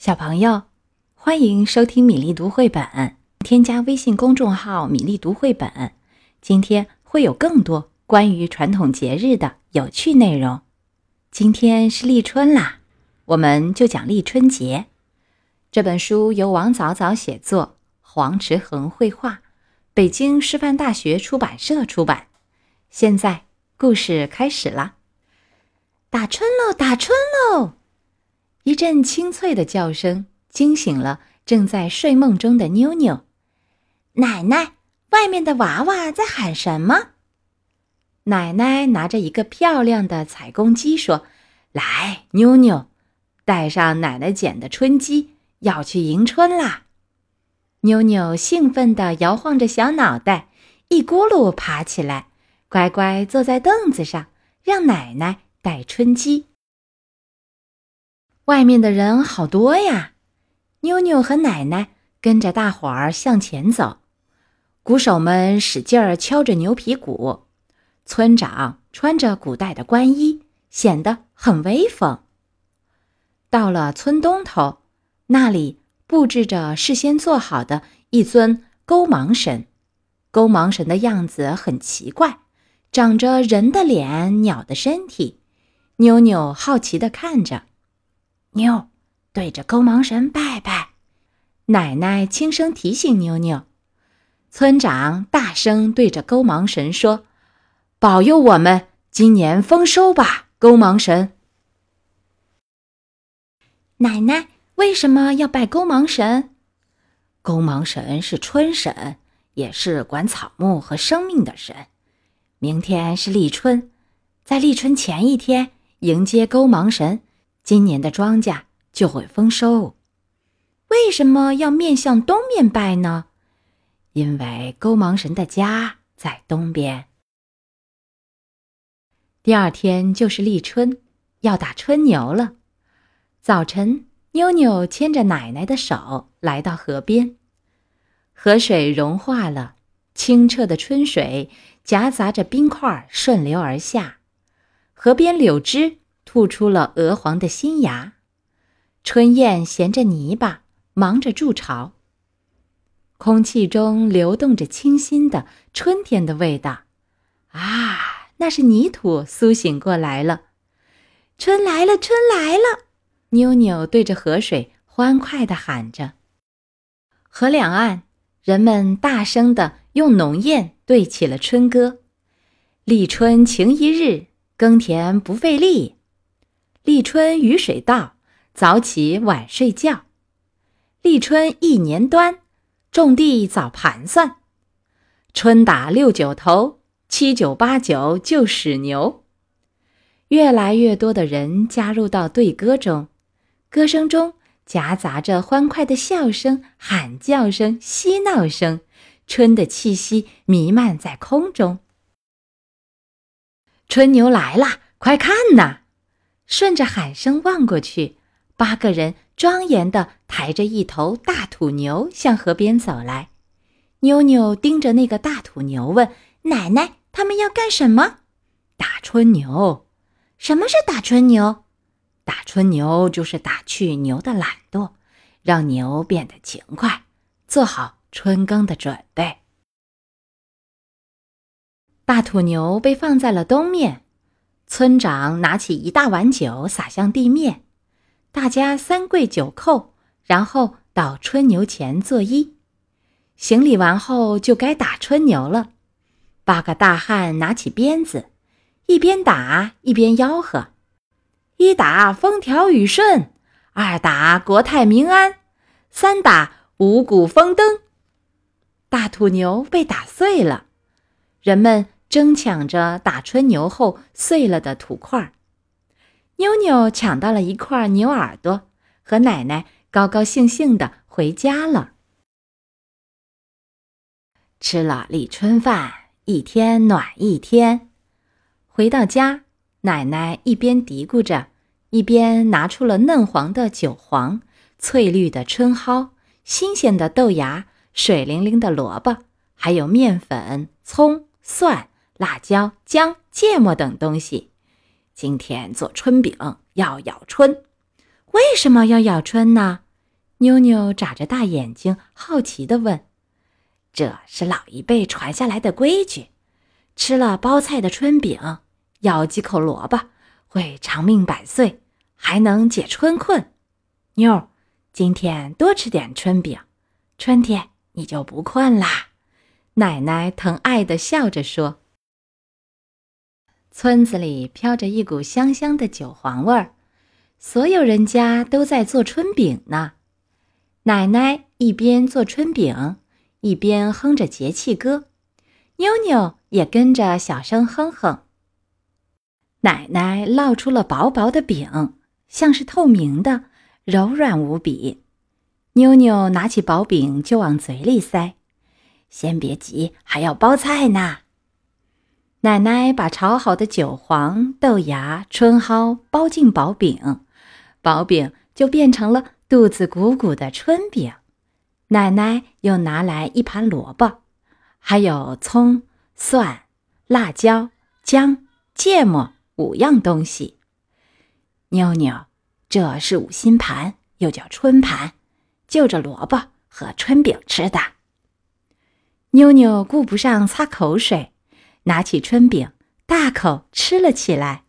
小朋友，欢迎收听米粒读绘本。添加微信公众号“米粒读绘本”，今天会有更多关于传统节日的有趣内容。今天是立春啦，我们就讲立春节。这本书由王早早写作，黄池恒绘画，北京师范大学出版社出版。现在故事开始啦！打春喽，打春喽！一阵清脆的叫声惊醒了正在睡梦中的妞妞。奶奶，外面的娃娃在喊什么？奶奶拿着一个漂亮的彩公鸡说：“来，妞妞，带上奶奶捡的春鸡，要去迎春啦！”妞妞兴奋地摇晃着小脑袋，一咕噜爬起来，乖乖坐在凳子上，让奶奶带春鸡。外面的人好多呀，妞妞和奶奶跟着大伙儿向前走，鼓手们使劲儿敲着牛皮鼓，村长穿着古代的官衣，显得很威风。到了村东头，那里布置着事先做好的一尊勾芒神，勾芒神的样子很奇怪，长着人的脸、鸟的身体。妞妞好奇地看着。妞，对着勾芒神拜拜。奶奶轻声提醒妞妞。村长大声对着勾芒神说：“保佑我们今年丰收吧，勾芒神。”奶奶为什么要拜勾芒神？勾芒神是春神，也是管草木和生命的神。明天是立春，在立春前一天迎接勾芒神。今年的庄稼就会丰收。为什么要面向东面拜呢？因为勾芒神的家在东边。第二天就是立春，要打春牛了。早晨，妞妞牵着奶奶的手来到河边，河水融化了，清澈的春水夹杂着冰块顺流而下，河边柳枝。吐出了鹅黄的新芽，春燕衔着泥巴，忙着筑巢。空气中流动着清新的春天的味道，啊，那是泥土苏醒过来了。春来了，春来了！妞妞对着河水欢快地喊着。河两岸，人们大声地用农谚对起了春歌：“立春晴一日，耕田不费力。”立春雨水到，早起晚睡觉。立春一年端，种地早盘算。春打六九头，七九八九就使牛。越来越多的人加入到对歌中，歌声中夹杂着欢快的笑声、喊叫声、嬉闹声，春的气息弥漫在空中。春牛来啦，快看呐！顺着喊声望过去，八个人庄严地抬着一头大土牛向河边走来。妞妞盯着那个大土牛问：“奶奶，他们要干什么？”“打春牛。”“什么是打春牛？”“打春牛就是打去牛的懒惰，让牛变得勤快，做好春耕的准备。”大土牛被放在了东面。村长拿起一大碗酒洒向地面，大家三跪九叩，然后到春牛前作揖。行礼完后，就该打春牛了。八个大汉拿起鞭子，一边打一边吆喝：“一打风调雨顺，二打国泰民安，三打五谷丰登。”大土牛被打碎了，人们。争抢着打春牛后碎了的土块，妞妞抢到了一块牛耳朵，和奶奶高高兴兴的回家了。吃了立春饭，一天暖一天。回到家，奶奶一边嘀咕着，一边拿出了嫩黄的韭黄、翠绿的春蒿、新鲜的豆芽、水灵灵的萝卜，还有面粉、葱、蒜。辣椒、姜、芥末等东西，今天做春饼要咬春。为什么要咬春呢？妞妞眨着大眼睛，好奇地问：“这是老一辈传下来的规矩，吃了包菜的春饼，咬几口萝卜，会长命百岁，还能解春困。妞，今天多吃点春饼，春天你就不困啦。”奶奶疼爱地笑着说。村子里飘着一股香香的韭黄味儿，所有人家都在做春饼呢。奶奶一边做春饼，一边哼着节气歌，妞妞也跟着小声哼哼。奶奶烙出了薄薄的饼，像是透明的，柔软无比。妞妞拿起薄饼就往嘴里塞，先别急，还要包菜呢。奶奶把炒好的韭黄、豆芽、春蒿包进薄饼，薄饼就变成了。肚子鼓鼓的春饼，奶奶又拿来一盘萝卜，还有葱、蒜、辣椒、姜、芥末五样东西。妞妞，这是五心盘，又叫春盘，就着萝卜和春饼吃的。妞妞顾不上擦口水，拿起春饼大口吃了起来。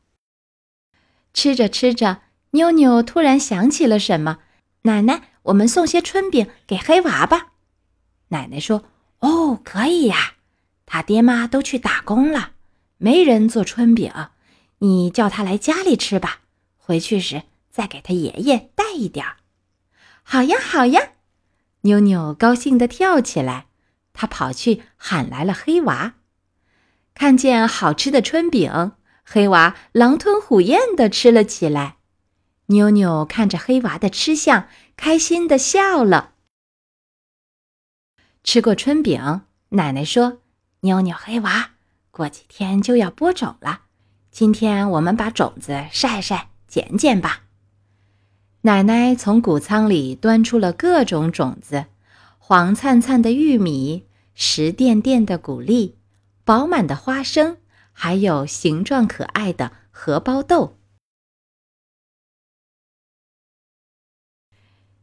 吃着吃着，妞妞突然想起了什么。奶奶，我们送些春饼给黑娃吧。奶奶说：“哦，可以呀，他爹妈都去打工了，没人做春饼，你叫他来家里吃吧。回去时再给他爷爷带一点儿。”好呀，好呀！妞妞高兴地跳起来，她跑去喊来了黑娃。看见好吃的春饼，黑娃狼吞虎咽地吃了起来。妞妞看着黑娃的吃相，开心的笑了。吃过春饼，奶奶说：“妞妞、黑娃，过几天就要播种了，今天我们把种子晒晒、捡捡吧。”奶奶从谷仓里端出了各种种子：黄灿灿的玉米，实甸甸的谷粒，饱满的花生，还有形状可爱的荷包豆。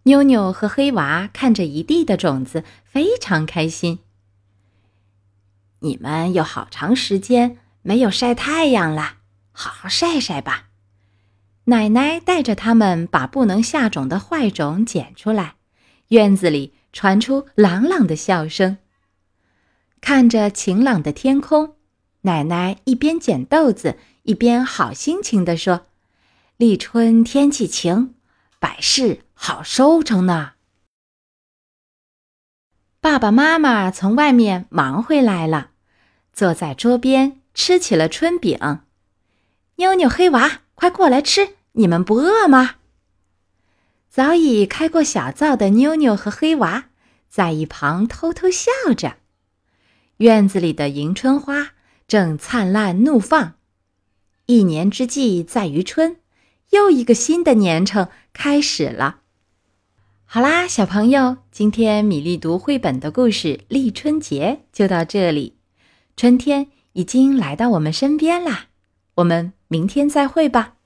妞妞和黑娃看着一地的种子，非常开心。你们有好长时间没有晒太阳了，好好晒晒吧。奶奶带着他们把不能下种的坏种捡出来，院子里传出朗朗的笑声。看着晴朗的天空，奶奶一边捡豆子，一边好心情地说：“立春天气晴。”百事好收成呢。爸爸妈妈从外面忙回来了，坐在桌边吃起了春饼。妞妞、黑娃，快过来吃！你们不饿吗？早已开过小灶的妞妞和黑娃在一旁偷偷笑着。院子里的迎春花正灿烂怒放，一年之计在于春。又一个新的年程开始了。好啦，小朋友，今天米粒读绘本的故事《立春节》就到这里。春天已经来到我们身边啦，我们明天再会吧。